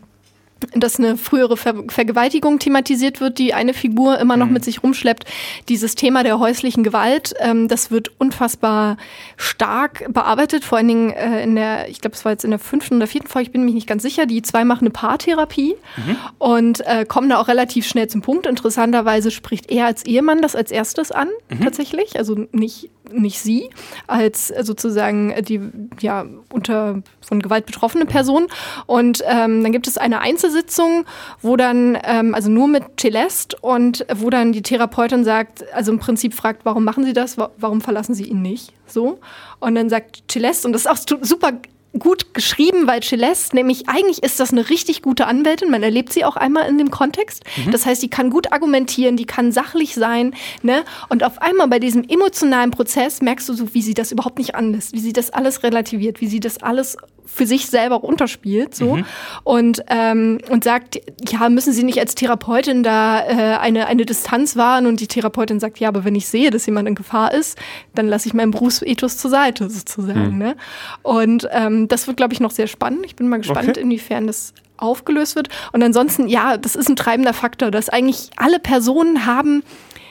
dass eine frühere Ver Vergewaltigung thematisiert wird, die eine Figur immer noch mit sich rumschleppt. Dieses Thema der häuslichen Gewalt, ähm, das wird unfassbar stark bearbeitet, vor allen Dingen äh, in der, ich glaube, es war jetzt in der fünften oder vierten Folge, ich bin mir nicht ganz sicher, die zwei machen eine Paartherapie und äh, kommen da auch relativ schnell zum Punkt. Interessanterweise spricht er als Ehemann das als erstes an, tatsächlich, also nicht nicht sie als sozusagen die ja unter von Gewalt betroffene Person und ähm, dann gibt es eine Einzelsitzung, wo dann ähm, also nur mit Celeste und wo dann die Therapeutin sagt, also im Prinzip fragt, warum machen Sie das, Wa- warum verlassen Sie ihn nicht, so und dann sagt Celeste und das ist auch super gut geschrieben, weil Celeste, nämlich eigentlich ist das eine richtig gute Anwältin, man erlebt sie auch einmal in dem Kontext. Das heißt, die kann gut argumentieren, die kann sachlich sein, ne? Und auf einmal bei diesem emotionalen Prozess merkst du so, wie sie das überhaupt nicht anlässt, wie sie das alles relativiert, wie sie das alles für sich selber runterspielt so mhm. und ähm, und sagt ja müssen Sie nicht als Therapeutin da äh, eine eine Distanz wahren und die Therapeutin sagt ja aber wenn ich sehe dass jemand in Gefahr ist dann lasse ich meinen Berufsethos zur Seite sozusagen mhm. ne? und ähm, das wird glaube ich noch sehr spannend ich bin mal gespannt okay. inwiefern das aufgelöst wird und ansonsten ja das ist ein treibender Faktor dass eigentlich alle Personen haben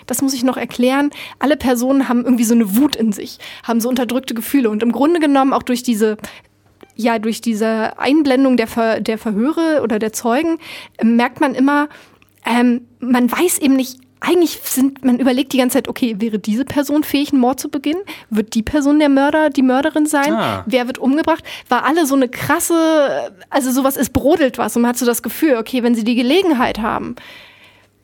das muss ich noch erklären, alle Personen haben irgendwie so eine Wut in sich, haben so unterdrückte Gefühle und im Grunde genommen auch durch diese ja, durch diese Einblendung der, Ver der Verhöre oder der Zeugen äh, merkt man immer, ähm, man weiß eben nicht, eigentlich sind, man überlegt die ganze Zeit, okay, wäre diese Person fähig, einen Mord zu beginnen? Wird die Person der Mörder, die Mörderin sein? Ah. Wer wird umgebracht? War alle so eine krasse, also sowas, es brodelt was und man hat so das Gefühl, okay, wenn sie die Gelegenheit haben,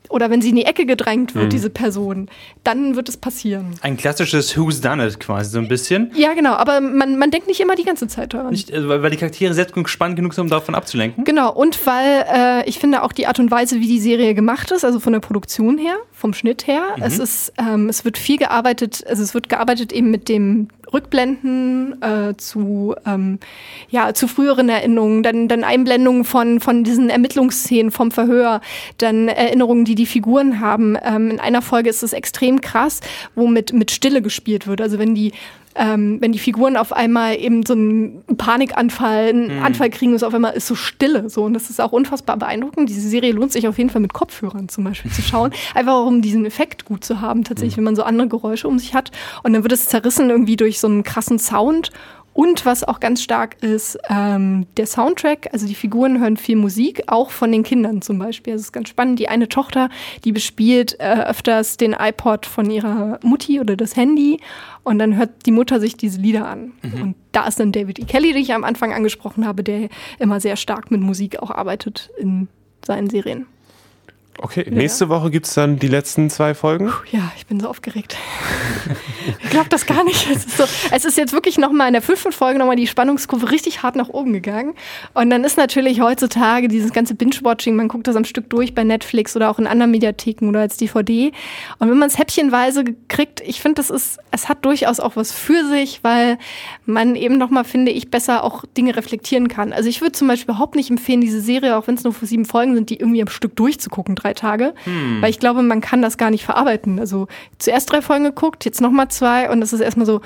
oder wenn sie in die Ecke gedrängt wird, mhm. diese Person, dann wird es passieren. Ein klassisches Who's Done It quasi so ein bisschen. Ja, genau, aber man, man denkt nicht immer die ganze Zeit daran. Nicht, also weil die Charaktere selbst spannend genug sind, um davon abzulenken. Genau, und weil äh, ich finde auch die Art und Weise, wie die Serie gemacht ist, also von der Produktion her, vom Schnitt her, mhm. es ist, ähm, es wird viel gearbeitet, also es wird gearbeitet eben mit dem Rückblenden äh, zu, ähm, ja, zu früheren Erinnerungen, dann, dann Einblendungen von, von diesen Ermittlungsszenen vom Verhör, dann Erinnerungen, die die Figuren haben. Ähm, in einer Folge ist es extrem krass, wo mit, mit Stille gespielt wird. Also wenn die ähm, wenn die Figuren auf einmal eben so einen Panikanfall, einen mhm. Anfall kriegen, ist auf einmal ist so Stille. So. Und das ist auch unfassbar beeindruckend. Diese Serie lohnt sich auf jeden Fall mit Kopfhörern zum Beispiel zu schauen. (laughs) Einfach um diesen Effekt gut zu haben, tatsächlich, mhm. wenn man so andere Geräusche um sich hat. Und dann wird es zerrissen irgendwie durch so einen krassen Sound und was auch ganz stark ist, ähm, der Soundtrack. Also die Figuren hören viel Musik, auch von den Kindern zum Beispiel. Das ist ganz spannend. Die eine Tochter, die bespielt äh, öfters den iPod von ihrer Mutti oder das Handy. Und dann hört die Mutter sich diese Lieder an. Mhm. Und da ist dann David E. Kelly, den ich am Anfang angesprochen habe, der immer sehr stark mit Musik auch arbeitet in seinen Serien. Okay, ja. nächste Woche gibt es dann die letzten zwei Folgen? Ja, ich bin so aufgeregt. (laughs) ich glaube das gar nicht. Es ist, so, es ist jetzt wirklich nochmal in der fünften Folge nochmal die Spannungskurve richtig hart nach oben gegangen. Und dann ist natürlich heutzutage dieses ganze Binge-Watching, man guckt das am Stück durch bei Netflix oder auch in anderen Mediatheken oder als DVD. Und wenn man es häppchenweise kriegt, ich finde, das ist, es hat durchaus auch was für sich, weil man eben nochmal, finde ich, besser auch Dinge reflektieren kann. Also ich würde zum Beispiel überhaupt nicht empfehlen, diese Serie, auch wenn es nur für sieben Folgen sind, die irgendwie am Stück durchzugucken, drei Tage. Hm. Weil ich glaube, man kann das gar nicht verarbeiten. Also zuerst drei Folgen geguckt, jetzt nochmal zwei und das ist erstmal so,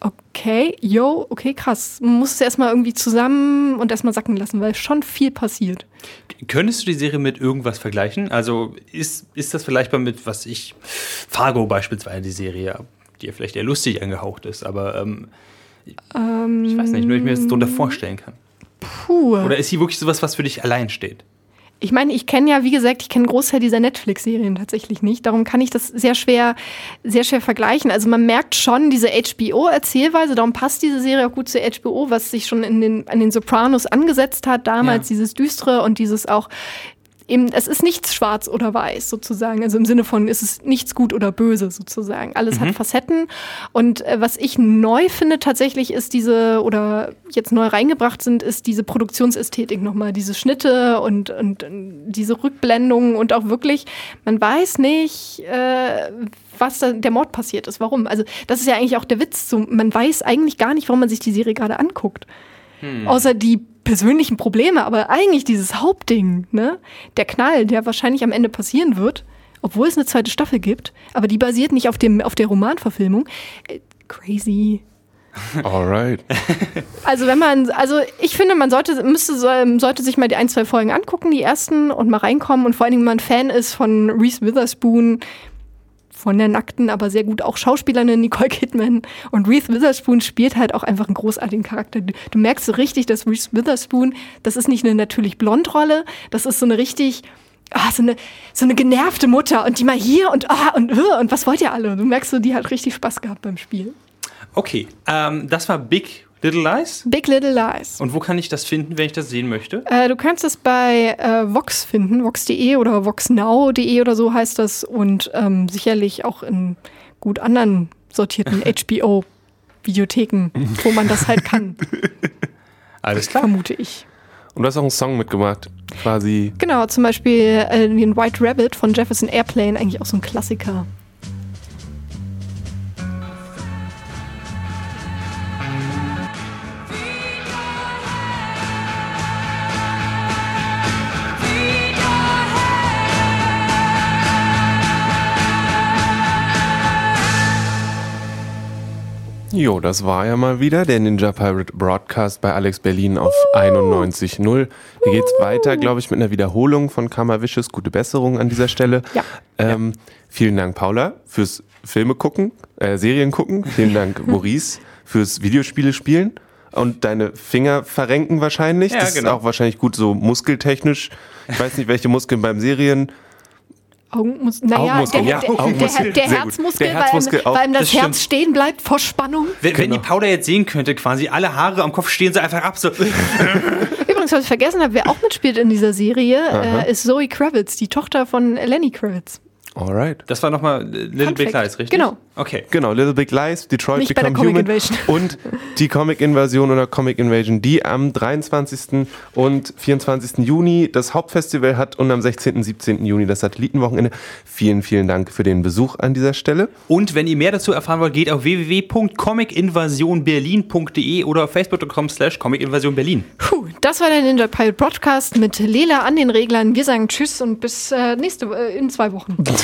okay, yo, okay, krass. Man muss es erstmal irgendwie zusammen und erstmal sacken lassen, weil schon viel passiert. Könntest du die Serie mit irgendwas vergleichen? Also ist, ist das vielleicht mal mit, was ich, Fargo beispielsweise, die Serie, die ja vielleicht eher lustig angehaucht ist, aber ähm, ähm, ich weiß nicht, nur ich mir das darunter vorstellen kann. Puh. Oder ist sie wirklich sowas, was für dich allein steht? Ich meine, ich kenne ja, wie gesagt, ich kenne Großteil dieser Netflix-Serien tatsächlich nicht. Darum kann ich das sehr schwer, sehr schwer vergleichen. Also man merkt schon diese HBO-Erzählweise, darum passt diese Serie auch gut zu HBO, was sich schon in den, an den Sopranos angesetzt hat, damals ja. dieses Düstere und dieses auch eben, es ist nichts schwarz oder weiß sozusagen. Also im Sinne von, ist es nichts gut oder böse sozusagen. Alles mhm. hat Facetten. Und äh, was ich neu finde tatsächlich ist diese, oder jetzt neu reingebracht sind, ist diese Produktionsästhetik nochmal. Diese Schnitte und, und, und diese Rückblendungen und auch wirklich, man weiß nicht, äh, was da der Mord passiert ist. Warum? Also das ist ja eigentlich auch der Witz. So, man weiß eigentlich gar nicht, warum man sich die Serie gerade anguckt. Hm. Außer die persönlichen Probleme, aber eigentlich dieses Hauptding, ne? Der Knall, der wahrscheinlich am Ende passieren wird, obwohl es eine zweite Staffel gibt, aber die basiert nicht auf, dem, auf der Romanverfilmung. Äh, crazy. (laughs) Alright. Also wenn man, also ich finde, man sollte, müsste, sollte sich mal die ein, zwei Folgen angucken, die ersten, und mal reinkommen. Und vor allen Dingen, wenn man Fan ist von Reese Witherspoon, von der nackten, aber sehr gut auch Schauspielerin Nicole Kidman. Und Reese Witherspoon spielt halt auch einfach einen großartigen Charakter. Du, merkst so richtig, dass Reese Witherspoon, das ist nicht eine natürlich Blondrolle, das ist so eine richtig, ah, so, eine, so eine genervte Mutter und die mal hier und ah, und uh, und was wollt ihr alle? Du merkst so, die hat richtig Spaß gehabt beim Spiel. Okay, ähm, das war Big Little Lies? Big Little Lies. Und wo kann ich das finden, wenn ich das sehen möchte? Äh, du kannst es bei äh, Vox finden, vox.de oder voxnow.de oder so heißt das. Und ähm, sicherlich auch in gut anderen sortierten (laughs) HBO-Videotheken, wo man das halt kann. (laughs) Alles klar. Vermute ich. Und du hast auch einen Song mitgemacht, quasi. Genau, zum Beispiel äh, den White Rabbit von Jefferson Airplane, eigentlich auch so ein Klassiker. Jo, das war ja mal wieder der Ninja Pirate Broadcast bei Alex Berlin auf 91.0. Hier geht's weiter, glaube ich, mit einer Wiederholung von Karma Vicious. Gute Besserung an dieser Stelle. Ja. Ähm, vielen Dank, Paula, fürs Filme gucken, äh, Serien gucken. Vielen Dank, (laughs) Maurice, fürs Videospiele spielen. Und deine Finger verrenken wahrscheinlich. Ja, das genau. ist auch wahrscheinlich gut so muskeltechnisch. Ich weiß nicht, welche Muskeln beim Serien. Augenmus naja, Augenmuskel, der, ja, der, Augenmuskel. der, der. Herzmuskel, Der Herzmuskel weil, weil ihm das, Das Herz stimmt. stehen bleibt vor Spannung. Wenn, wenn die Genau. Paula jetzt sehen könnte, quasi alle Haare am Kopf stehen sie einfach ab. So. (laughs) Übrigens, was ich vergessen habe, wer auch mitspielt in dieser Serie, äh, ist Zoe Kravitz, die Tochter von Lenny Kravitz. Alright. Das war nochmal Little Fun Big Fact. Lies, richtig? Genau. Okay. Genau, Little Big Lies, Detroit Nicht bei der Become Comic Human Invasion. (laughs) und die Comic Invasion oder Comic Invasion, die am 23. und 24. Juni das Hauptfestival hat und am 16. und 17. Juni das Satellitenwochenende. Vielen, vielen Dank für den Besuch an dieser Stelle. Und wenn ihr mehr dazu erfahren wollt, geht auf www.comicinvasionberlin.de oder auf facebook.com slash comicinvasionberlin. Puh, das war der Ninja Pirate Broadcast mit Lela an den Reglern. Wir sagen Tschüss und bis äh, nächste äh, in zwei Wochen. (laughs)